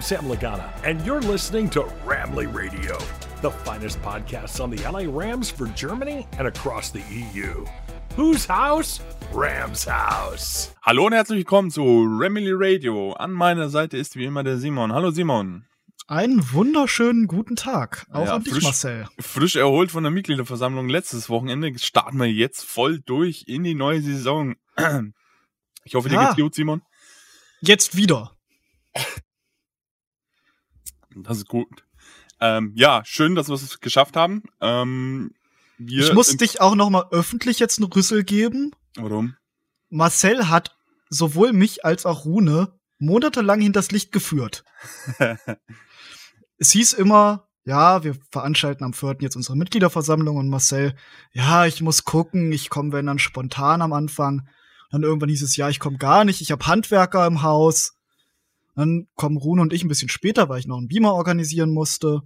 I'm Sam Lagana, and you're listening to Ramley Radio, the finest podcast on the LA Rams for Germany and across the EU. Whose house? Rams House. Hallo und herzlich willkommen zu Ramley Radio. An meiner Seite ist wie immer der Simon. Hallo Simon. Einen wunderschönen guten Tag. Auch Ja, an dich, frisch- Marcel. Frisch erholt von der Mitgliederversammlung letztes Wochenende starten wir jetzt voll durch in die neue Saison. Ich hoffe, dir Ja. geht's gut, Simon. Jetzt wieder. Das ist gut. Ähm, ja, schön, dass wir es geschafft haben. Ähm, ich muss dich auch noch mal öffentlich jetzt einen Rüssel geben. Warum? Marcel hat sowohl mich als auch Rune monatelang hinters Licht geführt. Es hieß immer, ja, wir veranstalten am 4. jetzt unsere Mitgliederversammlung und Marcel, ja, ich muss gucken, ich komme wenn dann spontan am Anfang. Dann irgendwann hieß es, ja, ich komme gar nicht, ich habe Handwerker im Haus. Dann kommen Rune und ich ein bisschen später, weil ich noch einen Beamer organisieren musste.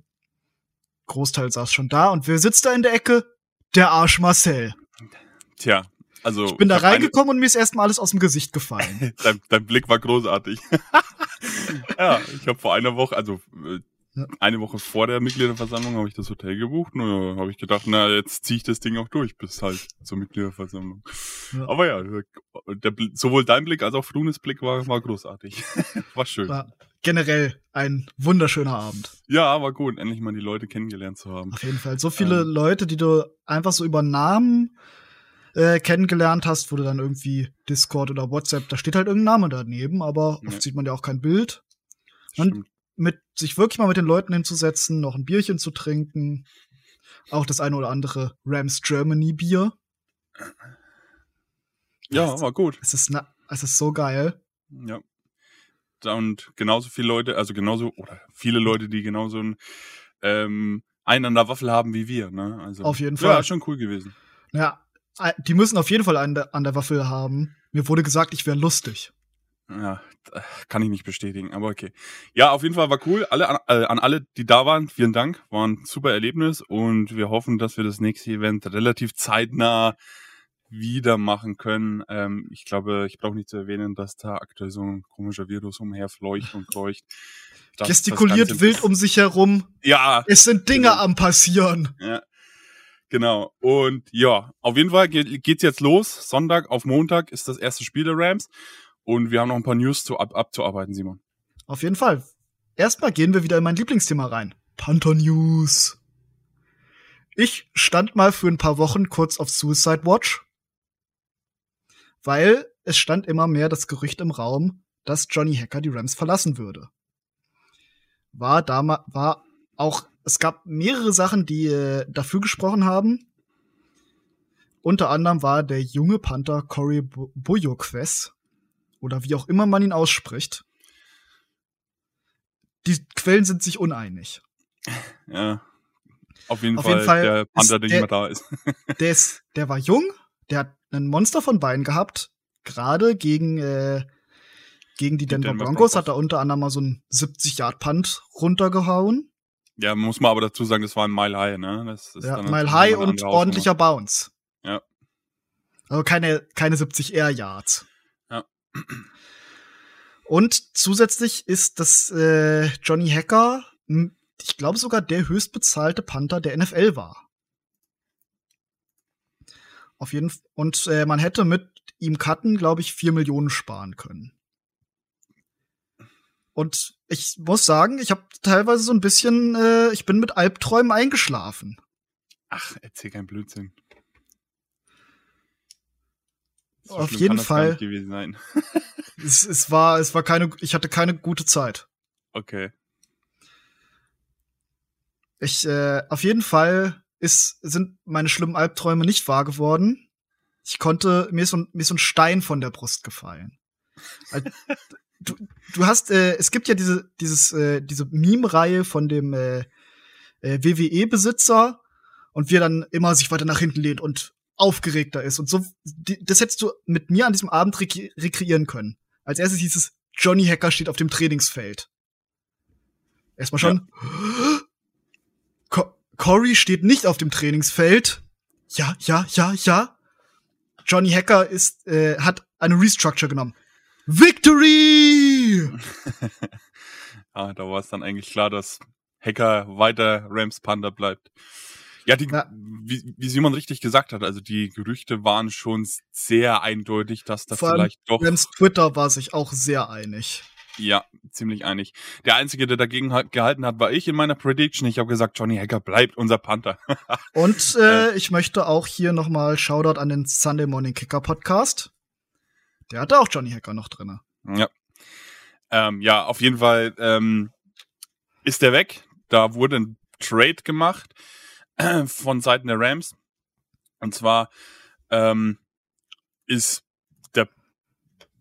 Großteil saß schon da und wer sitzt da in der Ecke? Der Arsch Marcel. Tja, also. Ich bin da reingekommen und mir ist erstmal alles aus dem Gesicht gefallen. Dein, dein Blick war großartig. ja, ich habe vor einer Woche, also äh, Ja. eine Woche vor der Mitgliederversammlung habe ich das Hotel gebucht und da habe ich gedacht, na, jetzt ziehe ich das Ding auch durch bis halt zur Mitgliederversammlung. Ja. Aber ja, der, Bl- sowohl dein Blick als auch Frunes Blick war, war großartig. war schön. War generell ein wunderschöner Abend. Ja, war gut, endlich mal die Leute kennengelernt zu haben. Auf jeden Fall. So viele Ähm. Leute, die du einfach so über Namen äh, kennengelernt hast, wo du dann irgendwie Discord oder WhatsApp, da steht halt irgendein Name daneben, aber Ja. oft sieht man ja auch kein Bild. Und Stimmt. Mit sich wirklich mal mit den Leuten hinzusetzen, noch ein Bierchen zu trinken, auch das eine oder andere Rams Germany Bier. Ja, war gut. Es ist, es ist so geil. Ja. Und genauso viele Leute, also genauso, oder viele Leute, die genauso ein, ähm, einen an der Waffel haben wie wir, ne? Also, Auf jeden Ja, Fall. schon cool gewesen. Ja, äh, die müssen auf jeden Fall einen an der Waffel haben. Mir wurde gesagt, ich wäre lustig. Ja, kann ich nicht bestätigen, aber okay. Ja, auf jeden Fall war cool. Alle, an, äh, an alle, die da waren, vielen Dank. War ein super Erlebnis und wir hoffen, dass wir das nächste Event relativ zeitnah wieder machen können. Ähm, ich glaube, ich brauche nicht zu erwähnen, dass da aktuell so ein komischer Virus umherfleucht und kreucht. Das- das Gestikuliert Ganze- wild um sich herum. Ja, Es sind Dinge Genau. am passieren. Ja, genau. Und ja, auf jeden Fall geht, geht's jetzt los. Sonntag auf Montag ist das erste Spiel der Rams. Und wir haben noch ein paar News zu, ab, abzuarbeiten, Simon. Auf jeden Fall. Erstmal gehen wir wieder in mein Lieblingsthema rein. Panther News. Ich stand mal für ein paar Wochen kurz auf Suicide Watch, weil es stand immer mehr das Gerücht im Raum, dass Johnny Hacker die Rams verlassen würde. War damals, war auch, es gab mehrere Sachen, die äh, dafür gesprochen haben. Unter anderem war der junge Panther Corey Bo- Boyoquez, oder wie auch immer man ihn ausspricht. Die Quellen sind sich uneinig. Ja. Auf jeden, Auf Fall, jeden Fall der Panther, ist der der- nicht mehr da ist. Der ist, der war jung, der hat ein Monster von Beinen gehabt, gerade gegen äh, gegen die Denver, Denver Broncos, Broncos. hat er unter anderem mal so einen 70 Yard Punt runtergehauen. Ja, muss man aber dazu sagen, das war ein Mile High, ne? Das ist Ja, Mile High und ordentlicher Bounce. Ja. Also keine keine 70 Air Yards. Und zusätzlich ist das äh, Johnny Hacker, ich glaube sogar der höchstbezahlte Panther der NFL war. Auf jeden F und äh, man hätte mit ihm cutten, glaube ich, vier Millionen sparen können. Und ich muss sagen, ich habe teilweise so ein bisschen, äh, ich bin mit Albträumen eingeschlafen. Ach, erzähl kein Blödsinn. So Auf jeden Fall. Es, es war, es war keine, ich hatte keine gute Zeit. Okay. Ich, äh, auf jeden Fall ist, sind meine schlimmen Albträume nicht wahr geworden. Ich konnte, mir ist so, ein- mir ist so ein Stein von der Brust gefallen. Al- Du, du hast, äh, es gibt ja diese, dieses, äh, diese Meme-Reihe von dem äh, äh, WWE-Besitzer und wie er dann immer sich weiter nach hinten lehnt und aufgeregter ist. Und so, das hättest du mit mir an diesem Abend rekre rekreieren können. Als erstes hieß es, Johnny Hacker steht auf dem Trainingsfeld. Erstmal schon. Co Corey steht nicht auf dem Trainingsfeld. Ja, ja, ja, ja. Johnny Hacker ist, äh, hat eine Restructure genommen. Victory! ah, da war es dann eigentlich klar, dass Hacker weiter Rams Panda bleibt. Ja, die, Ja. Wie, wie Simon richtig gesagt hat, also die Gerüchte waren schon sehr eindeutig, dass da vielleicht doch, Rams Twitter war sich auch sehr einig. ja, ziemlich einig. Der Einzige, der dagegen halt gehalten hat, war ich in meiner Prediction. Ich habe gesagt, Johnny Hacker bleibt unser Panther. Und äh, ich möchte auch hier nochmal Shoutout an den Sunday Morning Kicker Podcast. Der hatte auch Johnny Hacker noch drinne. Ja. Ähm, ja, auf jeden Fall ähm, ist der weg. Da wurde ein Trade gemacht äh, von Seiten der Rams. Und zwar ähm, ist der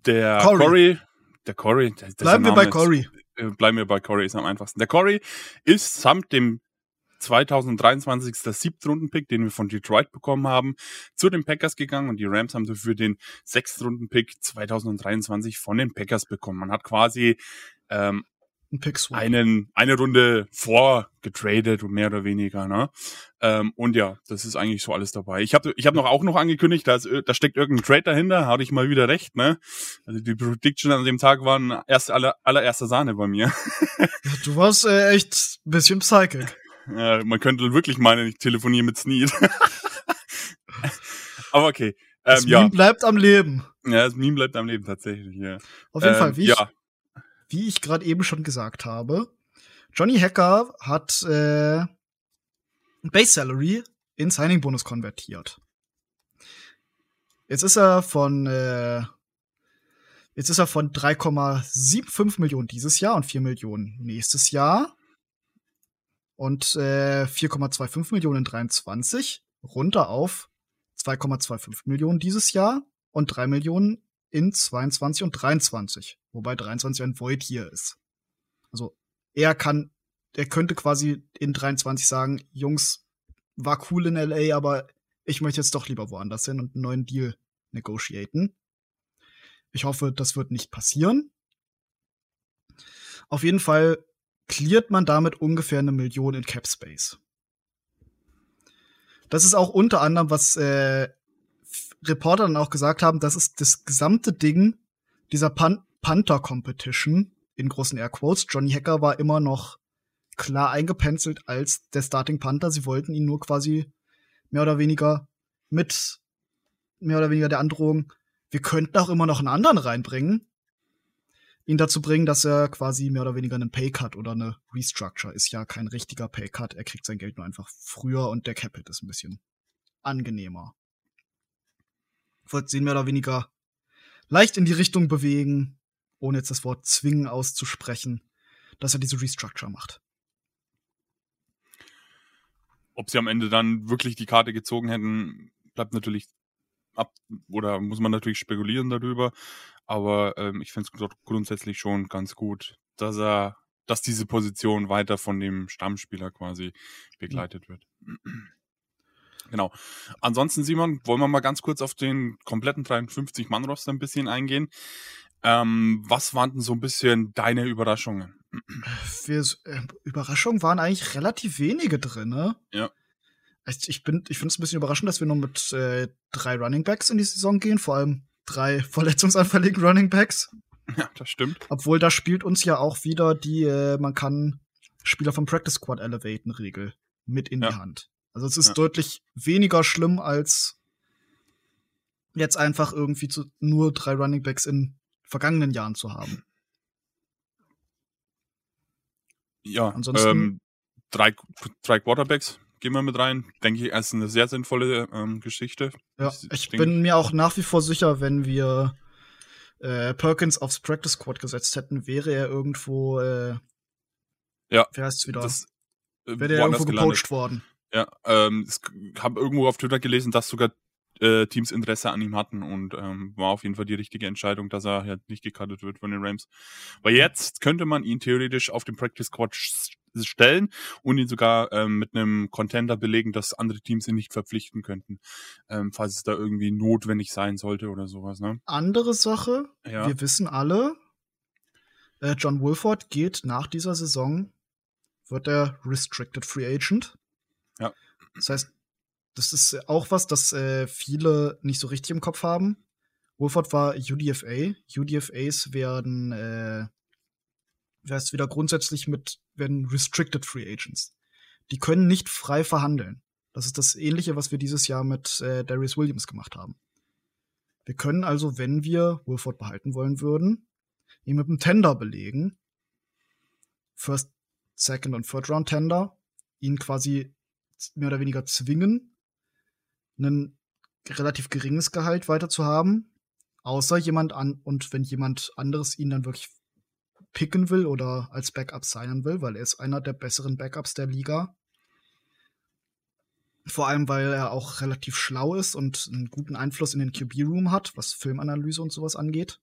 der Corey. Corey, der Corey, der, der Bleiben wir bei ist- Corey. äh, bleiben wir bei Corey, ist am einfachsten. Der Corey ist samt dem 2023. Siebtrunden-Pick, den wir von Detroit bekommen haben, zu den Packers gegangen und die Rams haben dafür den Sechstrunden-Pick 2023 von den Packers bekommen. Man hat quasi ähm, Ein Pick Swap. einen, eine Runde vorgetradet und mehr oder weniger, ne? Ähm, und ja, das ist eigentlich so alles dabei. Ich habe ich hab noch auch noch angekündigt, da, ist, ir- da steckt irgendein Trade dahinter, hatte ich mal wieder recht, ne? Also die Prediction an dem Tag waren erst aller, allererster Sahne bei mir. Du warst äh, echt ein bisschen psychic. Ja, man könnte wirklich meinen, ich telefoniere mit Sneed. Aber okay. Das Ähm, ja. Meme bleibt am Leben. ja, das Meme bleibt am Leben tatsächlich, ja. Auf jeden ähm, Fall, wie ich, Ja, wie ich gerade eben schon gesagt habe, Johnny Hacker hat äh, Base Salary in Signing Bonus konvertiert. Jetzt ist er von äh, jetzt ist er von 3,75 Millionen dieses Jahr und 4 Millionen nächstes Jahr und äh, 4,25 Millionen in 23 runter auf 2,25 Millionen dieses Jahr und 3 Millionen in 22 und 23, wobei 23 ein Void hier ist. Also er kann, er könnte quasi in 23 sagen, Jungs, war cool in LA, aber ich möchte jetzt doch lieber woanders hin und einen neuen Deal negotiaten. Ich hoffe, das wird nicht passieren. Auf jeden Fall cleart man damit ungefähr eine Million in Cap Space. Das ist auch unter anderem, was äh, Reporter dann auch gesagt haben, das ist das gesamte Ding dieser Pan Panther Competition in großen Airquotes. Johnny Hacker war immer noch klar eingepenzelt als der Starting Panther. Sie wollten ihn nur quasi mehr oder weniger mit mehr oder weniger der Androhung, wir könnten auch immer noch einen anderen reinbringen, ihn dazu bringen, dass er quasi mehr oder weniger einen Paycut oder eine Restructure ist ja kein richtiger Paycut. Er kriegt sein Geld nur einfach früher und der Capit ist ein bisschen angenehmer. Sie mehr oder weniger leicht in die Richtung bewegen, ohne jetzt das Wort zwingen auszusprechen, dass er diese Restructure macht. ob sie am Ende dann wirklich die Karte gezogen hätten, bleibt natürlich ab oder muss man natürlich spekulieren darüber. Aber ähm, ich finde es grundsätzlich schon ganz gut, dass er, dass diese Position weiter von dem Stammspieler quasi begleitet wird. Genau. Ansonsten, Simon, wollen wir mal ganz kurz auf den kompletten 53-Mann-Roster ein bisschen eingehen. Ähm, was waren denn so ein bisschen deine Überraschungen? für äh, Überraschungen waren eigentlich relativ wenige drin, ne? Ja. Ich, ich bin, ich finde es ein bisschen überraschend, dass wir nur mit äh, drei Running Backs in die Saison gehen, vor allem drei verletzungsanfälligen Running Backs. Ja, das stimmt. Obwohl da spielt uns ja auch wieder die, äh, man kann Spieler vom Practice Squad elevaten Regel mit in die Ja. Hand. Also es ist Ja. deutlich weniger schlimm als jetzt einfach irgendwie zu, nur drei Running Backs in vergangenen Jahren zu haben. Ja, Ansonsten- ähm, drei, drei Quarterbacks gehen wir mit rein. Denke ich, ist eine sehr sinnvolle ähm, Geschichte. Ja, Ich ich bin mir auch nach wie vor sicher, wenn wir äh, Perkins aufs Practice Squad gesetzt hätten, wäre er irgendwo, äh, Ja, wie heißt's wieder? Das äh, wäre woanders irgendwo gepoacht worden. Ja, ähm, ich habe irgendwo auf Twitter gelesen, dass sogar äh, Teams Interesse an ihm hatten und ähm, war auf jeden Fall die richtige Entscheidung, dass er halt nicht gecuttet wird von den Rams. Weil jetzt könnte man ihn theoretisch auf den Practice Squad stellen und ihn sogar ähm, mit einem Contender belegen, dass andere Teams ihn nicht verpflichten könnten, ähm, falls es da irgendwie notwendig sein sollte oder sowas. Ne? Andere Sache, Ja. wir wissen alle, äh, John Wolford geht nach dieser Saison, wird er Restricted Free Agent. Ja. Das heißt, das ist auch was, das äh, viele nicht so richtig im Kopf haben. Wolford war UDFA. UDFAs werden äh, es wieder grundsätzlich mit, werden Restricted Free Agents. Die können nicht frei verhandeln. Das ist das Ähnliche, was wir dieses Jahr mit äh, Darius Williams gemacht haben. Wir können also, wenn wir Wolford behalten wollen würden, ihn mit einem Tender belegen. First, Second und Third Round Tender. Ihn quasi mehr oder weniger zwingen, ein relativ geringes Gehalt weiter zu haben. Außer jemand an, und wenn jemand anderes ihn dann wirklich picken will oder als Backup signen will, weil er ist einer der besseren Backups der Liga. Vor allem, weil er auch relativ schlau ist und einen guten Einfluss in den QB-Room hat, was Filmanalyse und sowas angeht.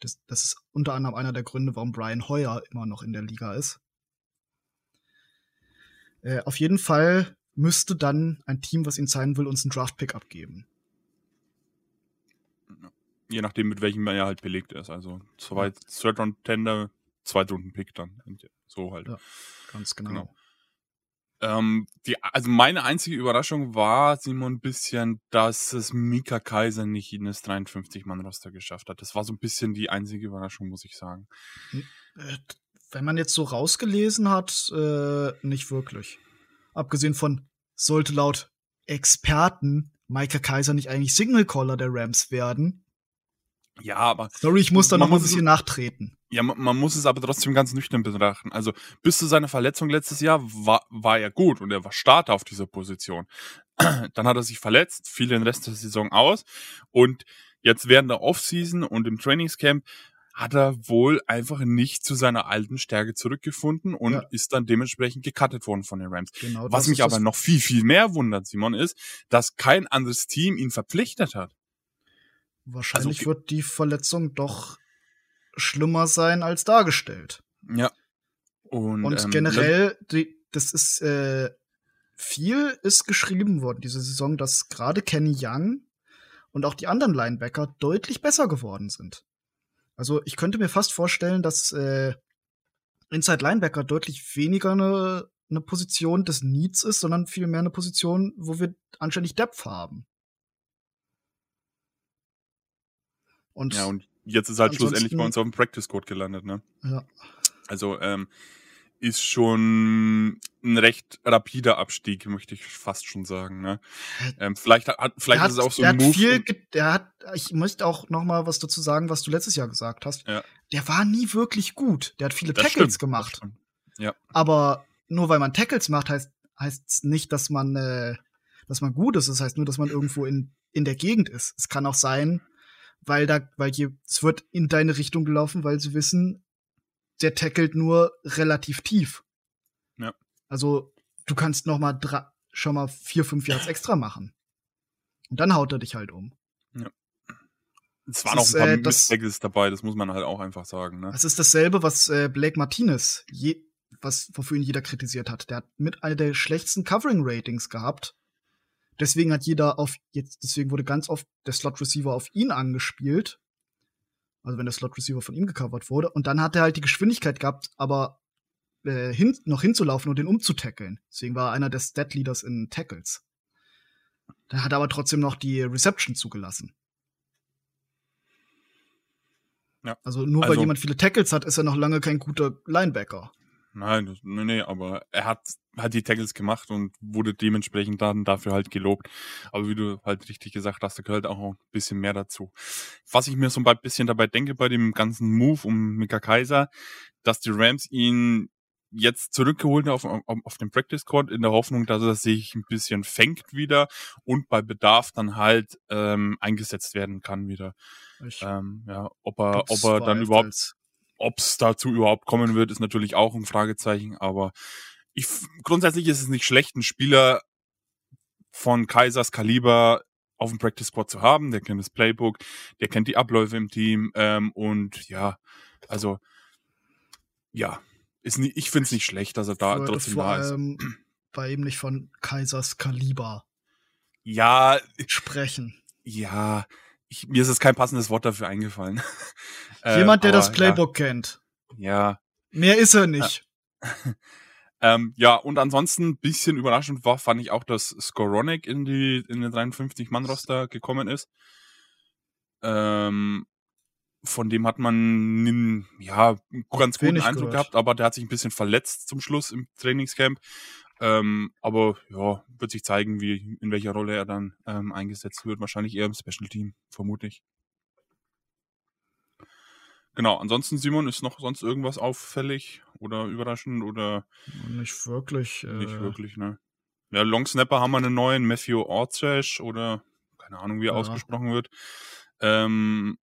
Das, das ist unter anderem einer der Gründe, warum Brian Hoyer immer noch in der Liga ist. Äh, auf jeden Fall müsste dann ein Team, was ihn zeigen will, uns einen Draft-Pick abgeben. Je nachdem, mit welchem er halt belegt ist. Also zwei Third Round Tender, Runden Pick dann. So halt. Ja, ganz genau. genau. Ähm, die, also meine einzige Überraschung war, Simon, ein bisschen, dass es Mika Kaiser nicht in das 53-Mann-Roster geschafft hat. Das war so ein bisschen die einzige Überraschung, muss ich sagen. Hm, äh, wenn man jetzt so rausgelesen hat, äh, nicht wirklich. Abgesehen von, sollte laut Experten Micah Kaiser nicht eigentlich Signal Caller der Rams werden? Ja, aber. Sorry, ich muss da noch ein bisschen nachtreten. Ja, man, man, muss es aber trotzdem ganz nüchtern betrachten. Also bis zu seiner Verletzung letztes Jahr war, war er gut und er war Starter auf dieser Position. Dann hat er sich verletzt, fiel den Rest der Saison aus und jetzt während der Offseason und im Trainingscamp hat er wohl einfach nicht zu seiner alten Stärke zurückgefunden und ja. ist dann dementsprechend gecuttet worden von den Rams. Genau, Was mich aber noch viel, viel mehr wundert, Simon, ist, dass kein anderes Team ihn verpflichtet hat. Wahrscheinlich also, wird die Verletzung doch schlimmer sein als dargestellt. Ja. Und, und ähm, generell, die, das ist äh, viel ist geschrieben worden diese Saison, dass gerade Kenny Young und auch die anderen Linebacker deutlich besser geworden sind. Also ich könnte mir fast vorstellen, dass äh, Inside Linebacker deutlich weniger eine, eine Position des Needs ist, sondern vielmehr eine Position, wo wir anständig Depth haben. Und ja, und jetzt ist halt schlussendlich bei uns auf dem Practice Code gelandet, ne? Ja. Also, ähm, ist schon ein recht rapider Abstieg, möchte ich fast schon sagen. Ne? Ähm, vielleicht hat, vielleicht hat, ist es auch so ein Move. Viel, der hat, ich möchte auch noch mal was dazu sagen, was du letztes Jahr gesagt hast. Ja. Der war nie wirklich gut. Der hat viele das Tackles stimmt, gemacht. Ja. Aber nur weil man Tackles macht, heißt heißt nicht, dass man äh, dass man gut ist. Das heißt nur, dass man irgendwo in in der Gegend ist. Es kann auch sein, weil da, weil je, es wird in deine Richtung gelaufen, weil sie wissen, der tackelt nur relativ tief. Ja. Also du kannst noch mal schon mal vier, fünf Yards extra machen. Und dann haut er dich halt um. Ja. Es waren auch ein paar äh, das, dabei, das muss man halt auch einfach sagen. Ne? Das ist dasselbe, was äh, Blake Martinez, je, was wofür ihn jeder kritisiert hat. Der hat mit einer der schlechtesten Covering Ratings gehabt Deswegen hat jeder auf jetzt, deswegen wurde ganz oft der Slot Receiver auf ihn angespielt. Also wenn der Slot Receiver von ihm gecovert wurde. Und dann hat er halt die Geschwindigkeit gehabt, aber äh, hin, noch hinzulaufen und den umzutackeln. Deswegen war er einer der Stat Leaders in Tackles. Der hat aber trotzdem noch die Reception zugelassen. Ja. Also nur also, weil jemand viele Tackles hat, ist er noch lange kein guter Linebacker. Nein, das, nee, nee, aber er hat, hat die Tackles gemacht und wurde dementsprechend dann dafür halt gelobt. Aber wie du halt richtig gesagt hast, da gehört auch ein bisschen mehr dazu. Was ich mir so ein bisschen dabei denke bei dem ganzen Move um Mika Kaiser, dass die Rams ihn jetzt zurückgeholt auf, auf, auf den Practice Court in der Hoffnung, dass er sich ein bisschen fängt wieder und bei Bedarf dann halt ähm, eingesetzt werden kann wieder. Ich ähm, ja, ob er, ob er dann überhaupt ob es dazu überhaupt kommen wird, ist natürlich auch ein Fragezeichen, aber ich, grundsätzlich ist es nicht schlecht, einen Spieler von Kaisers Kaliber auf dem Practice Squad zu haben. Der kennt das Playbook, der kennt die Abläufe im Team ähm, und ja, also ja, ist nie, ich finde es nicht schlecht, dass er da Würde trotzdem da ist. Bei ihm nicht von Kaisers Kaliber. Ja, sprechen. Ja, ich, mir ist jetzt kein passendes Wort dafür eingefallen. Jemand, der aber, das Playbook ja. kennt. Ja. Mehr ist er nicht. ähm, ja, und ansonsten ein bisschen überraschend war, fand ich auch, dass Skoronek in die in den 53-Mann-Roster gekommen ist. Ähm, von dem hat man einen, ja, ganz guten Eindruck gehört. gehabt, aber der hat sich ein bisschen verletzt zum Schluss im Trainingscamp. Ähm, aber ja, wird sich zeigen, wie in welcher Rolle er dann ähm, eingesetzt wird. Wahrscheinlich eher im Special Team, vermute ich. Genau, ansonsten, Simon, ist noch sonst irgendwas auffällig oder überraschend oder Nicht wirklich. Äh, nicht wirklich, ne? Ja, Long Snapper haben wir einen neuen, Matthew Ortrash oder keine Ahnung, wie er Ja. ausgesprochen wird. Ähm,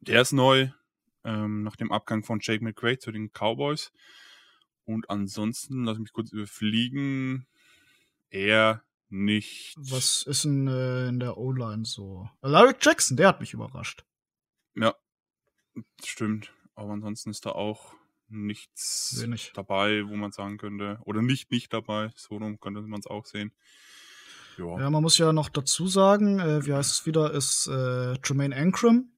der ist neu, ähm, nach dem Abgang von Jake McRae zu den Cowboys. Und ansonsten, lass mich kurz überfliegen, eher nicht. Was ist denn äh, in der O-Line so? Larry Jackson, der hat mich überrascht. Ja, stimmt. Aber ansonsten ist da auch nichts Wenig. dabei, wo man sagen könnte, oder nicht nicht dabei, so rum könnte man es auch sehen. Ja, Ja, man muss ja noch dazu sagen, äh, wie heißt es wieder, ist äh, Jermaine Ankrum.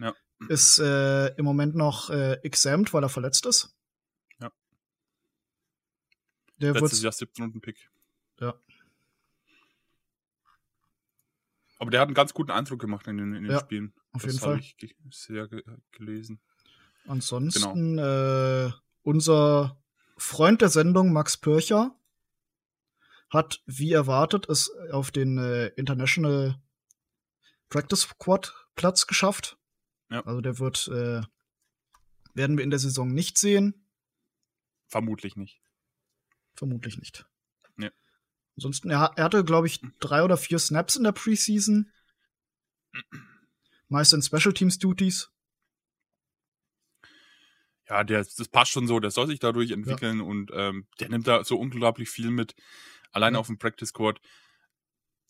Ja. Ist äh, im Moment noch äh, exempt, weil er verletzt ist. Ja. Der letztes wird Jahr 17 Runden Pick. Ja. Aber der hat einen ganz guten Eindruck gemacht in den, in den Ja, Spielen. auf das jeden Fall. ich ge sehr ge gelesen. Ansonsten äh, unser Freund der Sendung, Max Pörcher, hat, wie erwartet, es auf den äh, International Practice Squad Platz geschafft. Ja. Also der wird, äh, werden wir in der Saison nicht sehen. Vermutlich nicht. Vermutlich nicht. Nee. Ansonsten, er, er hatte, glaube ich, drei oder vier Snaps in der Preseason. Meist in Special Teams Duties. Ja, der, das passt schon so, der soll sich dadurch entwickeln und ähm, der nimmt da so unglaublich viel mit. Allein Ja. auf dem Practice Squad.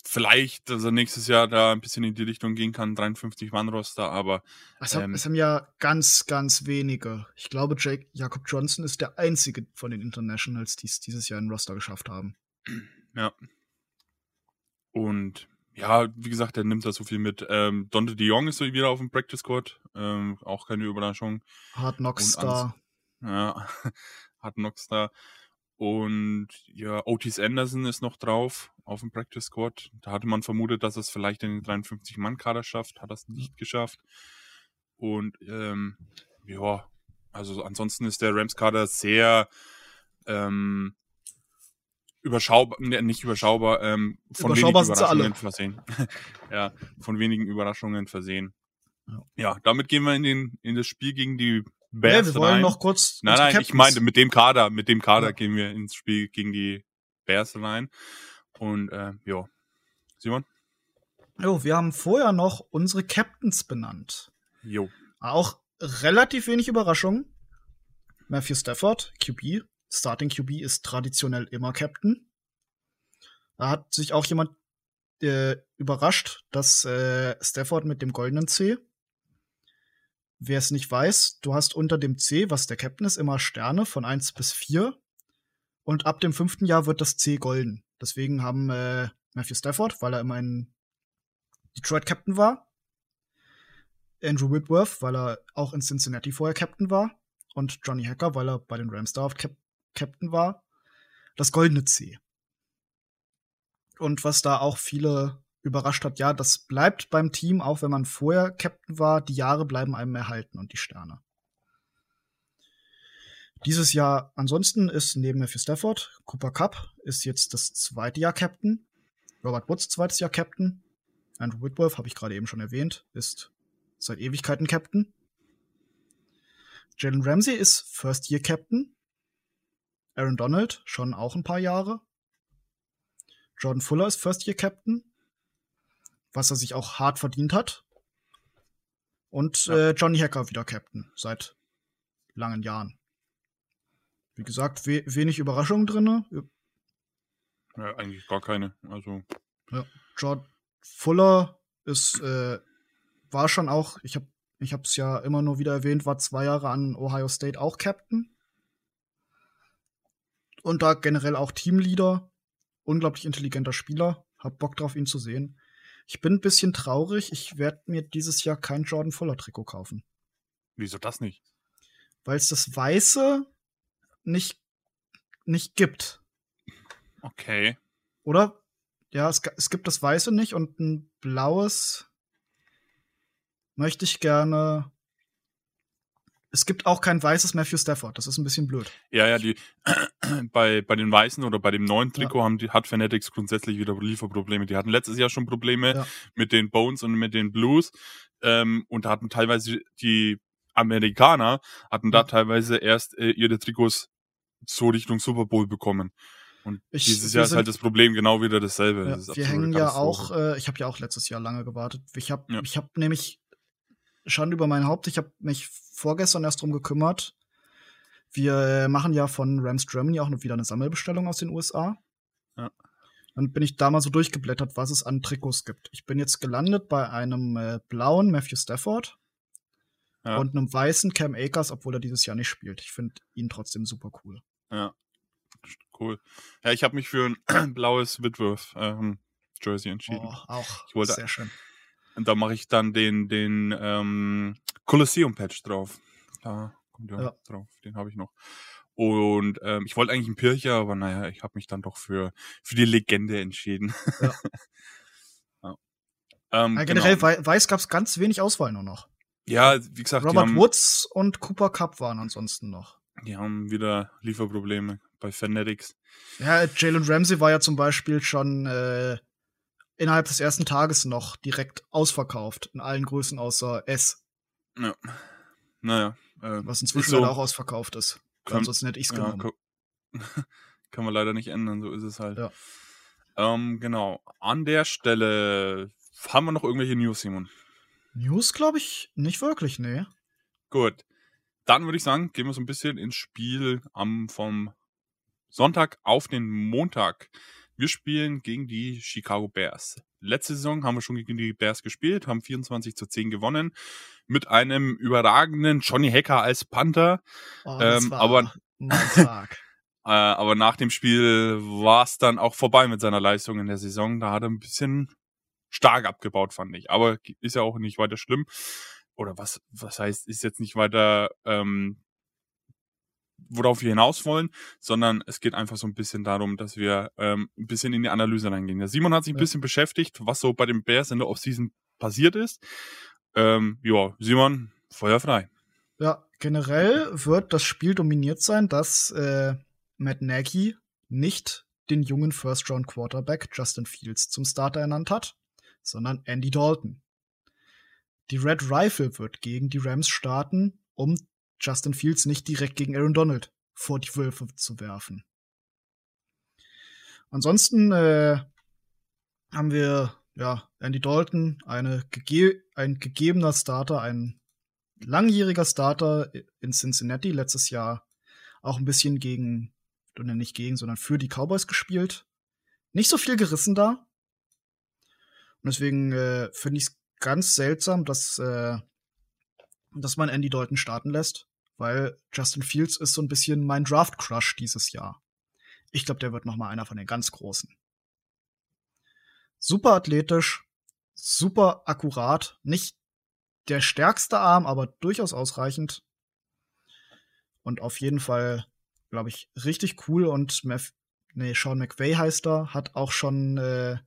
Vielleicht, dass er nächstes Jahr da ein bisschen in die Richtung gehen kann, 53 Mann-Roster, aber Es, haben- Ähm. es haben ja ganz, ganz wenige. Ich glaube, Jake, Jakob Johnson ist der einzige von den Internationals, die es dieses Jahr in Roster geschafft haben. Ja. Und ja, wie gesagt, der nimmt da so viel mit. Ähm, Dante de Jong ist so wieder auf dem Practice Squad. Ähm, auch keine Überraschung. Hard Knocks da. Ja, hat Nox da. Und ja, Otis Anderson ist noch drauf auf dem Practice Squad. Da hatte man vermutet, dass er es vielleicht in den 53-Mann-Kader schafft, hat er es nicht geschafft. Und ähm, ja, also ansonsten ist der Rams-Kader sehr ähm, überschaubar, ne, nicht überschaubar, ähm, von Überschaubar wenigen. Überraschungen versehen. ja, von wenigen Überraschungen versehen. Ja. Ja, damit gehen wir in, den, in das Spiel gegen die Bears wir wollen rein. noch kurz. Nein, nein, ich Captains- meinte, mit dem Kader, mit dem Kader Ja. gehen wir ins Spiel gegen die Bears rein. Und äh, ja. Simon? Jo, wir haben vorher noch unsere Captains benannt. Jo. Auch relativ wenig Überraschung. Matthew Stafford, QB. Starting QB ist traditionell immer Captain. Da hat sich auch jemand äh, überrascht, dass äh, Stafford mit dem goldenen C. Wer es nicht weiß, du hast unter dem C, was der Captain ist, immer Sterne von 1 bis 4. Und ab dem fünften Jahr wird das C golden. Deswegen haben äh, Matthew Stafford, weil er immer ein Detroit Captain war, Andrew Whitworth, weil er auch in Cincinnati vorher Captain war, und Johnny Hacker, weil er bei den Rams da Cap Captain war, das goldene C. Und was da auch viele überrascht hat, ja, das bleibt beim Team, auch wenn man vorher Captain war, die Jahre bleiben einem erhalten und die Sterne. Dieses Jahr ansonsten ist neben Matthew Stafford, Cooper Cup ist jetzt das zweite Jahr Captain, Robert Woods zweites Jahr Captain, Andrew Whitworth, habe ich gerade eben schon erwähnt, ist seit Ewigkeiten Captain. Jalen Ramsey ist First Year Captain. Aaron Donald schon auch ein paar Jahre. Jordan Fuller ist First Year Captain, was er sich auch hart verdient hat. Und Ja. äh, Johnny Hacker wieder Captain seit langen Jahren. Wie gesagt, we wenig Überraschungen drinne. Ja, eigentlich gar keine. Also, Jordan Fuller ist, äh, war schon auch, ich habe ich hab's ja immer nur wieder erwähnt, war zwei Jahre an Ohio State auch Captain. Und da generell auch Teamleader. Unglaublich intelligenter Spieler. Hab Bock drauf, ihn zu sehen. Ich bin ein bisschen traurig. Ich werde mir dieses Jahr kein Jordan Fuller Trikot kaufen. wieso das nicht? Weil es das Weiße nicht, nicht gibt. Okay. Oder? Ja, es, es gibt das Weiße nicht und ein blaues möchte ich gerne es gibt auch kein weißes Matthew Stafford. Das ist ein bisschen blöd. Ja, ja, die bei, bei den Weißen oder bei dem neuen Trikot ja. haben die, hat Fanatics grundsätzlich wieder Lieferprobleme. Die hatten letztes Jahr schon Probleme ja. mit den Bones und mit den Blues ähm, und hatten teilweise die Amerikaner hatten da teilweise erst äh, ihre Trikots so Richtung Super Bowl bekommen. Und ich, dieses Jahr ist halt das Problem genau wieder dasselbe. Ja, das wir hängen ja auch, äh, ich habe ja auch letztes Jahr lange gewartet. Ich habe ja. ich hab nämlich Schande über mein Haupt, ich habe mich vorgestern erst drum gekümmert. Wir äh, machen ja von Rams Germany auch wieder eine Sammelbestellung aus den USA. Ja. Dann bin ich da mal so durchgeblättert, was es an Trikots gibt. Ich bin jetzt gelandet bei einem äh, blauen Matthew Stafford ja. und einem weißen Cam Akers, obwohl er dieses Jahr nicht spielt. Ich finde ihn trotzdem super cool. Ja, cool. Ja, ich habe mich für ein blaues Whitworth ähm, Jersey entschieden. Oh, auch ich wollte, sehr schön. Und da mache ich dann den, den ähm, Colosseum-Patch drauf. Da kommt ja, ja. drauf. Den habe ich noch. Und ähm, ich wollte eigentlich einen Pircher, aber naja, ich habe mich dann doch für, für die Legende entschieden. Ja. ja. Ähm, ja, generell genau. weiß gab es ganz wenig Auswahl nur noch. Ja, wie gesagt, Robert haben, Woods und Cooper Cup waren ansonsten noch. Die haben wieder Lieferprobleme bei Fanatics. Ja, Jalen Ramsey war ja zum Beispiel schon äh, innerhalb des ersten Tages noch direkt ausverkauft in allen Größen außer S. Ja. Naja. Äh, Was inzwischen so, auch ausverkauft ist. Kann, Ansonsten hätte ich es ja, genommen. Kann, kann, man leider nicht ändern, so ist es halt. Ja. Ähm, genau. An der Stelle haben wir noch irgendwelche News, Simon? News glaube ich nicht wirklich, nee. Gut. Dann würde ich sagen, gehen wir so ein bisschen ins Spiel am vom Sonntag auf den Montag. Wir spielen gegen die Chicago Bears. Letzte Saison haben wir schon gegen die Bears gespielt, haben 24 zu 10 gewonnen. Mit einem überragenden Johnny Hacker als Panther. Oh, ähm, aber, äh, aber nach dem Spiel war es dann auch vorbei mit seiner Leistung in der Saison. Da hat er ein bisschen stark abgebaut, fand ich. Aber ist ja auch nicht weiter schlimm. Oder was, was heißt, ist jetzt nicht weiter ähm, worauf wir hinaus wollen, sondern es geht einfach so ein bisschen darum, dass wir ähm, ein bisschen in die Analyse reingehen. Der Simon hat sich ein ja. bisschen beschäftigt, was so bei den Bears in der Offseason passiert ist. Ähm, ja, Simon, Feuer frei. Ja, generell wird das Spiel dominiert sein, dass äh, Matt Nagy nicht den jungen First-Round-Quarterback Justin Fields zum Starter ernannt hat, sondern Andy Dalton. Die Red Rifle wird gegen die Rams starten, um Justin Fields nicht direkt gegen Aaron Donald vor die Wölfe zu werfen. Ansonsten äh, haben wir ja Andy Dalton, eine gege ein gegebener Starter, ein langjähriger Starter in Cincinnati, letztes Jahr auch ein bisschen gegen, oder nicht gegen, sondern für die Cowboys gespielt. Nicht so viel gerissen da. Und deswegen äh, finde ich es ganz seltsam, dass, äh, dass man Andy Dalton starten lässt weil Justin Fields ist so ein bisschen mein Draft-Crush dieses Jahr. Ich glaube, der wird noch mal einer von den ganz Großen. Super athletisch, super akkurat, nicht der stärkste Arm, aber durchaus ausreichend. Und auf jeden Fall, glaube ich, richtig cool. Und Mef nee, Sean McVay heißt er, hat auch schon äh,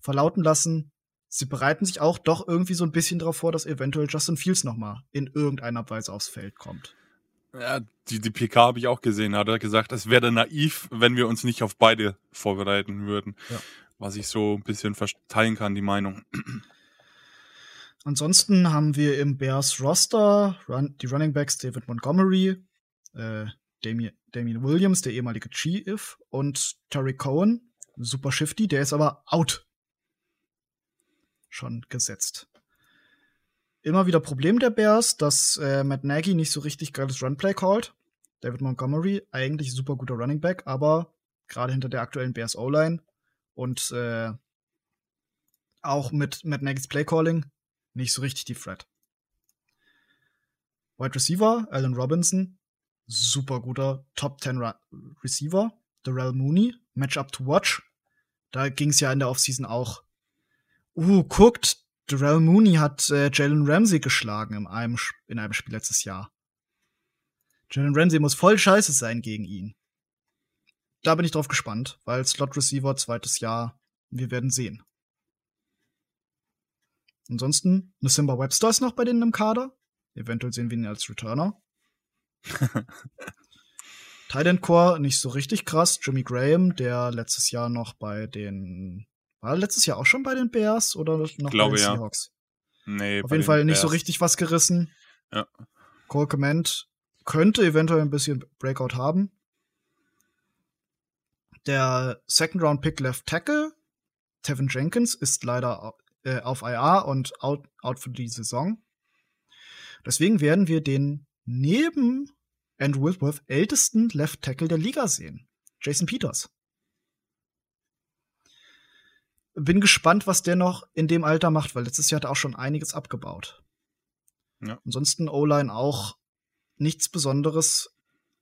verlauten lassen, sie bereiten sich auch doch irgendwie so ein bisschen darauf vor, dass eventuell Justin Fields noch mal in irgendeiner Weise aufs Feld kommt. Ja, die, die PK habe ich auch gesehen. Hat er gesagt, es wäre naiv, wenn wir uns nicht auf beide vorbereiten würden. Ja. Was ich so ein bisschen verteilen kann, die Meinung. Ansonsten haben wir im Bears Roster run, die Running Backs David Montgomery, äh, Damien, Damien Williams, der ehemalige Chief, und Terry Cohen, super shifty, der ist aber out. Schon gesetzt immer wieder Problem der Bears, dass äh, Matt Nagy nicht so richtig geiles Runplay callt. David Montgomery, eigentlich super guter Running Back, aber gerade hinter der aktuellen Bears O-Line und äh, auch mit Matt Nagy's Playcalling nicht so richtig die Threat. Wide Receiver, Alan Robinson, super guter Top 10 Re Receiver. Darrell Mooney, Matchup to watch. Da ging es ja in der Offseason auch. Uh, guckt, Darrell Mooney hat äh, Jalen Ramsey geschlagen in einem, in einem Spiel letztes Jahr. Jalen Ramsey muss voll scheiße sein gegen ihn. Da bin ich drauf gespannt, weil Slot Receiver zweites Jahr, wir werden sehen. Ansonsten, eine Simba Webster ist noch bei denen im Kader. Eventuell sehen wir ihn als Returner. Titan Core nicht so richtig krass. Jimmy Graham, der letztes Jahr noch bei den war letztes Jahr auch schon bei den Bears oder noch glaube, bei den ja. Seahawks? Nee, Auf jeden den Fall nicht so Bears. richtig was gerissen. Ja. Cole Clement könnte eventuell ein bisschen Breakout haben. Der Second Round Pick Left Tackle, Tevin Jenkins, ist leider äh, auf IR und out, out für die Saison. Deswegen werden wir den neben Andrew Whitworth ältesten Left Tackle der Liga sehen. Jason Peters. Bin gespannt, was der noch in dem Alter macht, weil letztes Jahr hat er auch schon einiges abgebaut. Ja. Ansonsten O-Line auch nichts Besonderes.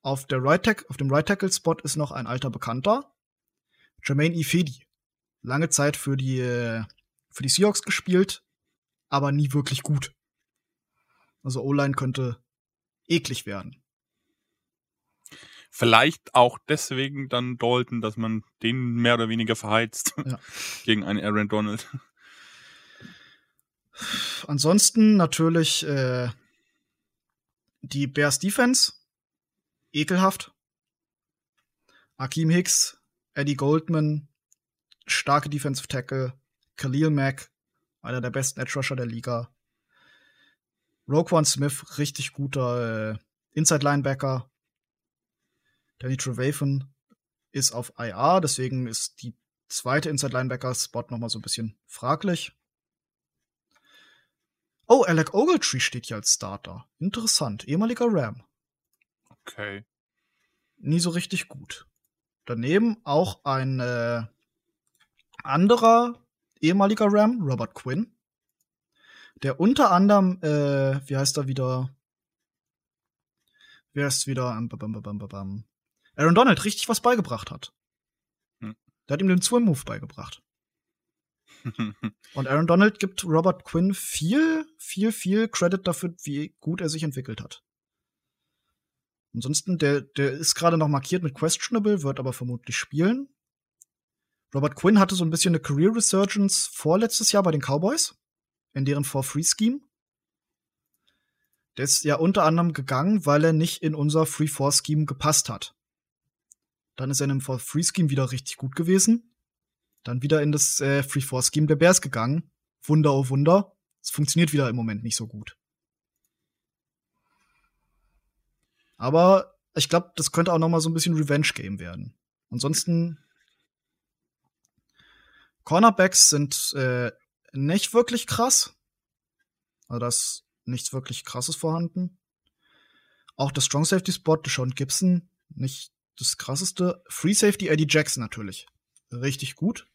Auf, der right Tack auf dem Right Tackle Spot ist noch ein alter Bekannter. Jermaine Ifedi. Lange Zeit für die, für die Seahawks gespielt, aber nie wirklich gut. Also O-Line könnte eklig werden. Vielleicht auch deswegen dann Dalton, dass man den mehr oder weniger verheizt Ja. gegen einen Aaron Donald. Ansonsten natürlich äh, die Bears Defense. Ekelhaft. Akeem Hicks, Eddie Goldman, starke Defensive Tackle, Khalil Mack, einer der besten Edge Rusher der Liga. Roquan Smith, richtig guter äh, Inside Linebacker. Danny Trevathan ist auf IR, deswegen ist die zweite Inside Linebacker Spot nochmal so ein bisschen fraglich. Oh, Alec Ogletree steht hier als Starter. Interessant. Ehemaliger Ram. Okay. Nie so richtig gut. Daneben auch ein äh, anderer ehemaliger Ram, Robert Quinn. Der unter anderem, äh, wie heißt er wieder? Wer ist wieder? Bam, bam, bam. Aaron Donald richtig was beigebracht hat. Hm. Der hat ihm den Swim Move beigebracht. Und Aaron Donald gibt Robert Quinn viel, viel, viel Credit dafür, wie gut er sich entwickelt hat. Ansonsten, der, der ist gerade noch markiert mit questionable, wird aber vermutlich spielen. Robert Quinn hatte so ein bisschen eine Career Resurgence vorletztes Jahr bei den Cowboys, in deren For-Free-Scheme. Der ist ja unter anderem gegangen, weil er nicht in unser Free-4-Scheme gepasst hat. Dann ist er in einem For-Free-Scheme wieder richtig gut gewesen. Dann wieder in das äh, Free-4-Scheme der Bears gegangen. Wunder, oh Wunder. Es funktioniert wieder im Moment nicht so gut. Aber ich glaube, das könnte auch noch mal so ein bisschen Revenge-Game werden. Ansonsten Cornerbacks sind äh, nicht wirklich krass. Also da ist nichts wirklich krasses vorhanden. Auch der Strong Safety Spot, Sean Gibson, nicht das krasseste. Free Safety Eddie Jackson natürlich. Richtig gut.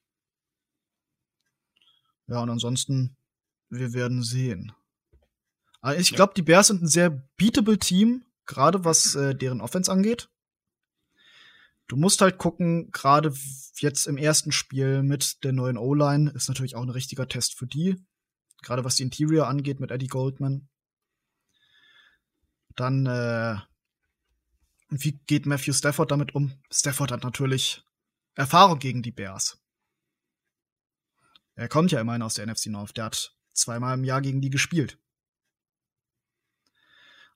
Ja, und ansonsten, wir werden sehen. Aber ich Ja. glaube, die Bears sind ein sehr beatable Team, gerade was äh, deren Offense angeht. Du musst halt gucken, gerade jetzt im ersten Spiel mit der neuen O-Line ist natürlich auch ein richtiger Test für die. Gerade was die Interior angeht mit Eddie Goldman. Dann, äh, wie geht Matthew Stafford damit um? Stafford hat natürlich Erfahrung gegen die Bears. Er kommt ja immerhin aus der NFC North. Der hat zweimal im Jahr gegen die gespielt.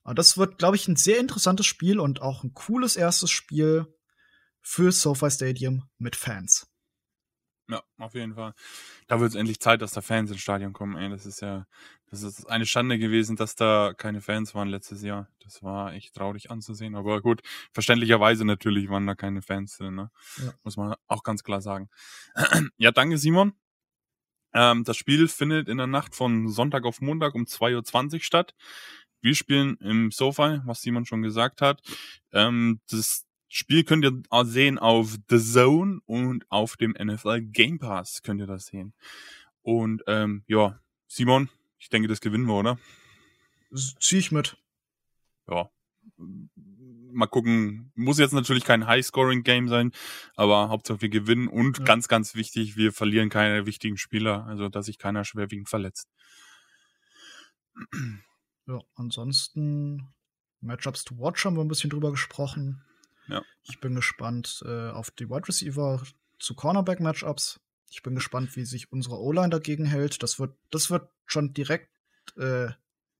Aber das wird, glaube ich, ein sehr interessantes Spiel und auch ein cooles erstes Spiel für SoFi Stadium mit Fans. Ja, auf jeden Fall. Da wird es endlich Zeit, dass da Fans ins Stadion kommen. Ey, das ist ja, das ist eine Schande gewesen, dass da keine Fans waren letztes Jahr. Das war echt traurig anzusehen. Aber gut, verständlicherweise natürlich waren da keine Fans drin. Ne? Ja. Muss man auch ganz klar sagen. ja, danke Simon. Ähm, das Spiel findet in der Nacht von Sonntag auf Montag um 2.20 Uhr statt. Wir spielen im SoFi, was Simon schon gesagt hat. Ähm, das Spiel könnt ihr auch sehen auf The Zone und auf dem NFL Game Pass könnt ihr das sehen. Und ähm, ja, Simon, ich denke, das gewinnen wir, oder? Zieh ich mit. Ja. Mal gucken. Muss jetzt natürlich kein High-Scoring-Game sein, aber Hauptsache wir gewinnen und Ja. ganz, ganz wichtig, wir verlieren keine wichtigen Spieler, also dass sich keiner schwerwiegend verletzt. Ja, ansonsten Matchups to watch haben wir ein bisschen drüber gesprochen. Ja. Ich bin gespannt äh, auf die Wide Receiver zu Cornerback Matchups. Ich bin gespannt, wie sich unsere O-Line dagegen hält. Das wird, das wird schon direkt äh,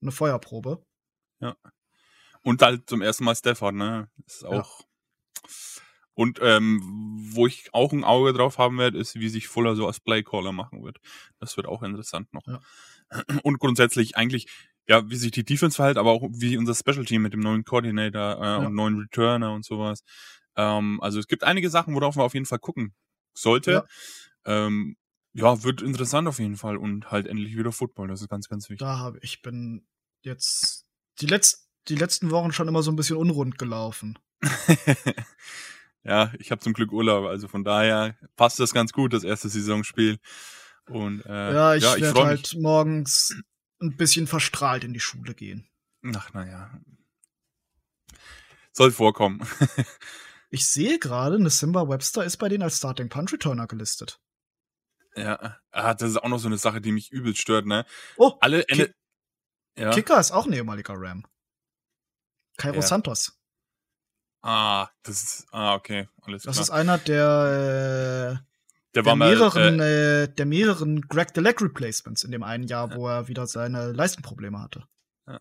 eine Feuerprobe. Und halt zum ersten Mal Stafford, ne? Das ist auch. Ja. Und ähm, wo ich auch ein Auge drauf haben werde, ist, wie sich Fuller so als Playcaller machen wird. Das wird auch interessant noch. Ja. Und grundsätzlich eigentlich, ja, wie sich die Defense verhält, aber auch wie unser Special Team mit dem neuen Coordinator äh, ja. und neuen Returner und sowas. Ähm, also es gibt einige Sachen, worauf man auf jeden Fall gucken sollte. Ja. Ähm, ja, wird interessant auf jeden Fall und halt endlich wieder Football, das ist ganz, ganz wichtig. Da habe ich bin jetzt die, letz die letzten Wochen schon immer so ein bisschen unrund gelaufen. ja, ich habe zum Glück Urlaub, also von daher passt das ganz gut, das erste Saisonspiel. Und äh, ja, ich, ja, werde halt morgens ein bisschen verstrahlt in die Schule gehen. Ach, naja. Soll vorkommen. ich sehe gerade, eine Simba Webster ist bei denen als Starting Punch Returner gelistet. Ja, ah, das ist auch noch so eine Sache, die mich übel stört, ne? Oh, alle. Ki ja. Kicker ist auch ein ehemaliger Ram. Cairo ja. Santos. Ah, das ist, ah, okay, alles klar. Das ist einer der, äh, der, der mehreren, mal, äh, äh, der mehreren Greg the Leg Replacements in dem einen Jahr, wo er wieder seine Leistenprobleme hatte. Ja.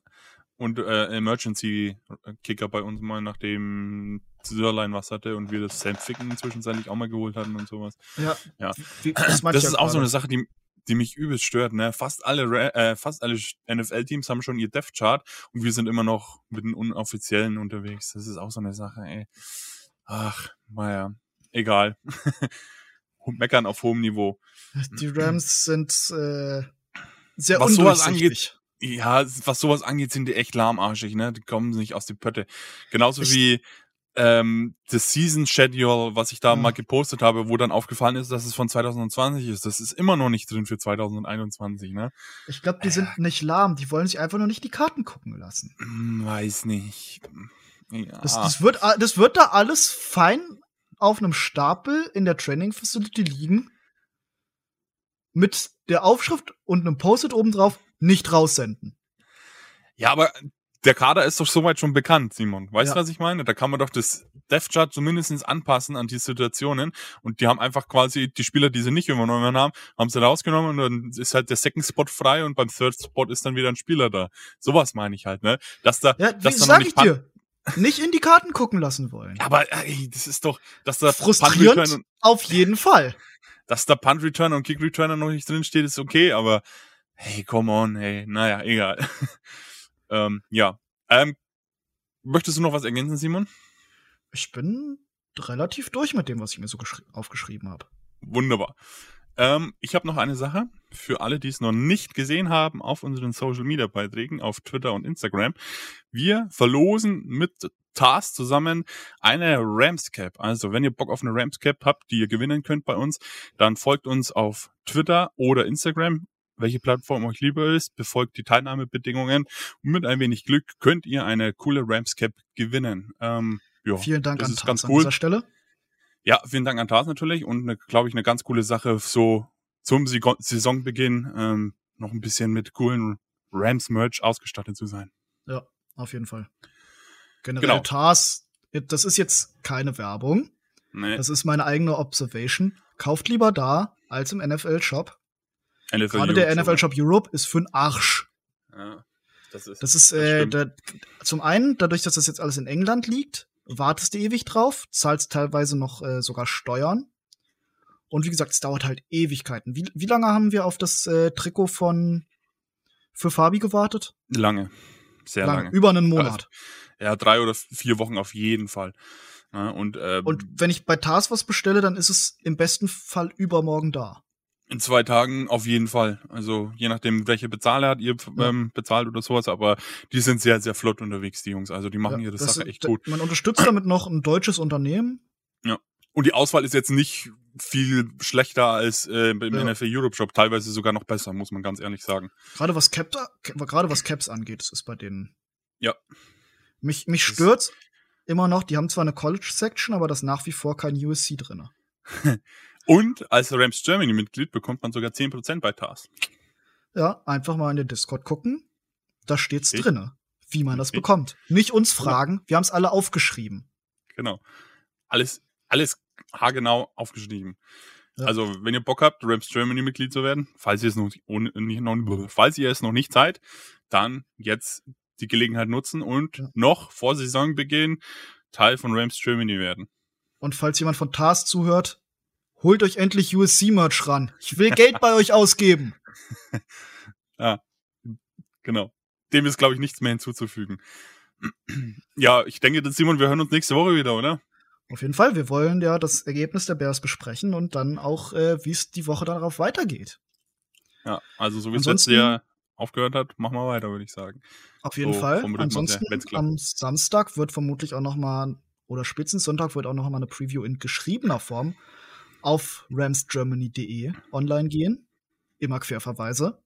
Und äh, Emergency Kicker bei uns mal, nachdem Sörlein was hatte und wir das Sam Ficken zwischenzeitlich auch mal geholt hatten und sowas. Ja. ja. Wie, das, das ist auch so eine Sache, die, die mich übelst stört. Ne? Fast alle, äh, fast alle NFL-Teams haben schon ihr Death-Chart und wir sind immer noch mit den Unoffiziellen unterwegs. Das ist auch so eine Sache, ey. Ach, naja, egal. Meckern auf hohem Niveau. Die Rams sind äh, sehr was sowas angeht, ja, was sowas angeht, sind die echt lahmarschig, ne? Die kommen nicht aus die Pötte. Genauso ich, wie ähm, das Season Schedule, was ich da ja. mal gepostet habe, wo dann aufgefallen ist, dass es von 2020 ist. Das ist immer noch nicht drin für 2021, ne? Ich glaube, die äh. sind nicht lahm. Die wollen sich einfach nur nicht die Karten gucken lassen. Hm, weiß nicht. Ja. Das, das, wird, das wird da alles fein auf einem Stapel in der Training Facility liegen. Mit der Aufschrift und einem Post-it oben drauf, nicht raussenden. Ja, aber der Kader ist doch soweit schon bekannt, Simon. Weißt du, ja. was ich meine? Da kann man doch das Death Chart zumindest anpassen an die Situationen. Und die haben einfach quasi die Spieler, die sie nicht übernommen haben, haben sie rausgenommen und dann ist halt der Second Spot frei und beim Third Spot ist dann wieder ein Spieler da. Sowas meine ich halt, ne? Dass da, ja, dass da noch nicht ich dir? Nicht in die Karten gucken lassen wollen. Aber ey, das ist doch, dass da frustrierend auf jeden Fall. Dass da Punt Returner und Kick Returner noch nicht drin steht, ist okay, aber hey, come on, hey, naja, egal. Ähm, ja. Ähm, möchtest du noch was ergänzen, Simon? Ich bin relativ durch mit dem, was ich mir so aufgeschrieben habe. Wunderbar. Ähm, ich habe noch eine Sache für alle, die es noch nicht gesehen haben auf unseren Social Media Beiträgen auf Twitter und Instagram. Wir verlosen mit TAS zusammen eine Rams Cap. Also wenn ihr Bock auf eine Rams Cap habt, die ihr gewinnen könnt bei uns, dann folgt uns auf Twitter oder Instagram welche Plattform euch lieber ist, befolgt die Teilnahmebedingungen und mit ein wenig Glück könnt ihr eine coole Rams Cap gewinnen. Ähm, ja, vielen Dank das an ist ganz cool. an dieser Stelle. Ja, vielen Dank an Tars natürlich und glaube ich eine ganz coole Sache so zum Saisonbeginn ähm, noch ein bisschen mit coolen Rams Merch ausgestattet zu sein. Ja, auf jeden Fall. Generell genau. Tars, das ist jetzt keine Werbung. Nee. Das ist meine eigene Observation. Kauft lieber da als im NFL Shop. NFL Gerade der NFL Shop Europe ist für einen Arsch. Ja, das ist, das ist äh, da, zum einen, dadurch, dass das jetzt alles in England liegt, wartest du ewig drauf, zahlst teilweise noch äh, sogar Steuern. Und wie gesagt, es dauert halt Ewigkeiten. Wie, wie lange haben wir auf das äh, Trikot von für Fabi gewartet? Lange. Sehr lange. lange. Über einen Monat. Ja, drei oder vier Wochen auf jeden Fall. Ja, und, äh, und wenn ich bei TAS was bestelle, dann ist es im besten Fall übermorgen da. In zwei Tagen auf jeden Fall. Also je nachdem, welche Bezahler hat ihr ähm, bezahlt oder sowas, aber die sind sehr, sehr flott unterwegs, die Jungs. Also die machen ja, ihre Sache ist, echt gut. Man unterstützt damit noch ein deutsches Unternehmen. Ja. Und die Auswahl ist jetzt nicht viel schlechter als äh, im ja. NFL Europe Shop, teilweise sogar noch besser, muss man ganz ehrlich sagen. Gerade was Caps, gerade was Caps angeht, das ist bei denen. Ja. Mich, mich stört's immer noch, die haben zwar eine College Section, aber das nach wie vor kein USC drinne. Und als Rams Germany Mitglied bekommt man sogar 10% bei TAS. Ja, einfach mal in den Discord gucken. Da steht's okay. drinne, wie man das okay. bekommt. Nicht uns fragen, wir haben es alle aufgeschrieben. Genau. Alles, alles haargenau aufgeschrieben. Ja. Also, wenn ihr Bock habt, Rams Germany Mitglied zu werden, falls ihr es noch, nicht, falls ihr es noch nicht seid, dann jetzt die Gelegenheit nutzen und ja. noch vor Saisonbeginn Teil von Rams Germany werden. Und falls jemand von TARS zuhört, holt euch endlich USC-Merch ran. Ich will Geld bei euch ausgeben. ja, genau. Dem ist, glaube ich, nichts mehr hinzuzufügen. ja, ich denke, Simon, wir hören uns nächste Woche wieder, oder? Auf jeden Fall. Wir wollen ja das Ergebnis der Bears besprechen und dann auch, äh, wie es die Woche darauf weitergeht. Ja, also so wie es jetzt ja aufgehört hat, machen wir weiter, würde ich sagen. Auf jeden so, Fall. Ansonsten am Samstag wird vermutlich auch noch mal oder spätestens Sonntag wird auch noch mal eine Preview in geschriebener Form auf ramsgermany.de online gehen. Immer Querverweise.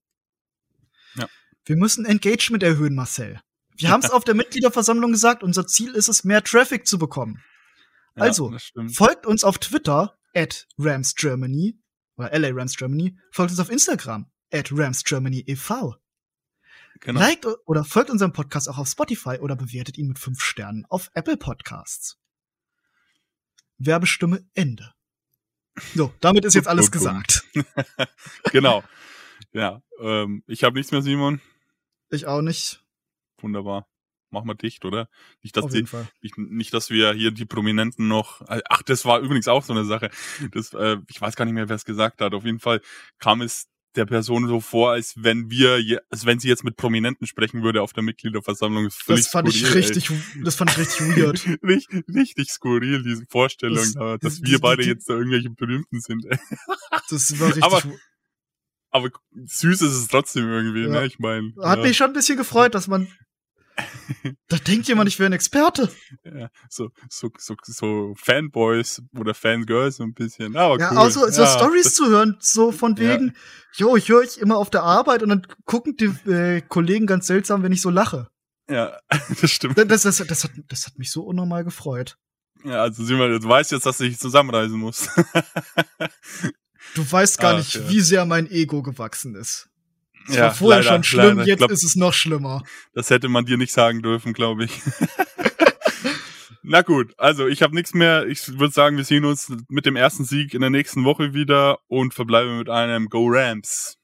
Ja. Wir müssen Engagement erhöhen, Marcel. Wir haben es auf der Mitgliederversammlung gesagt, unser Ziel ist es, mehr Traffic zu bekommen. Ja, also, folgt uns auf Twitter at ramsgermany oder LA Rams Germany, folgt uns auf Instagram at Rams Germany e.V. Genau. Liked oder folgt unserem Podcast auch auf Spotify oder bewertet ihn mit fünf Sternen auf Apple Podcasts. Werbestimme Ende. So, damit ist jetzt alles gesagt. genau. Ja, ähm, ich habe nichts mehr, Simon. Ich auch nicht. Wunderbar. Machen wir dicht, oder? Nicht, dass, die, nicht, nicht, dass wir hier die Prominenten noch. Ach, das war übrigens auch so eine Sache. Das, äh, ich weiß gar nicht mehr, wer es gesagt hat. Auf jeden Fall kam es der Person so vor, als wenn wir, als wenn sie jetzt mit Prominenten sprechen würde auf der Mitgliederversammlung. Das, das fand skurril, ich richtig, ey. das fand ich richtig weird. richtig, richtig skurril, diese Vorstellung, das, dass wir beide jetzt da irgendwelche Berühmten sind. Ey. Das war richtig. Aber, aber süß ist es trotzdem irgendwie, ja. ne? Ich meine. Hat ja. mich schon ein bisschen gefreut, dass man da denkt jemand, ich wäre ein Experte. Ja, so, so, so, so Fanboys oder Fangirls so ein bisschen. Aber ja, cool. auch so, ja, Stories zu hören, so von wegen, ja. jo, ich höre euch immer auf der Arbeit und dann gucken die äh, Kollegen ganz seltsam, wenn ich so lache. Ja, das stimmt. Das, das, das, hat, das hat mich so unnormal gefreut. Ja, also Simon, du weißt jetzt, dass ich zusammenreisen muss. du weißt gar Ach, nicht, ja. wie sehr mein Ego gewachsen ist. Es ja, war vorher leider, schon schlimm, leider. jetzt glaub, ist es noch schlimmer. Das hätte man dir nicht sagen dürfen, glaube ich. Na gut, also ich habe nichts mehr. Ich würde sagen, wir sehen uns mit dem ersten Sieg in der nächsten Woche wieder und verbleiben mit einem Go Rams.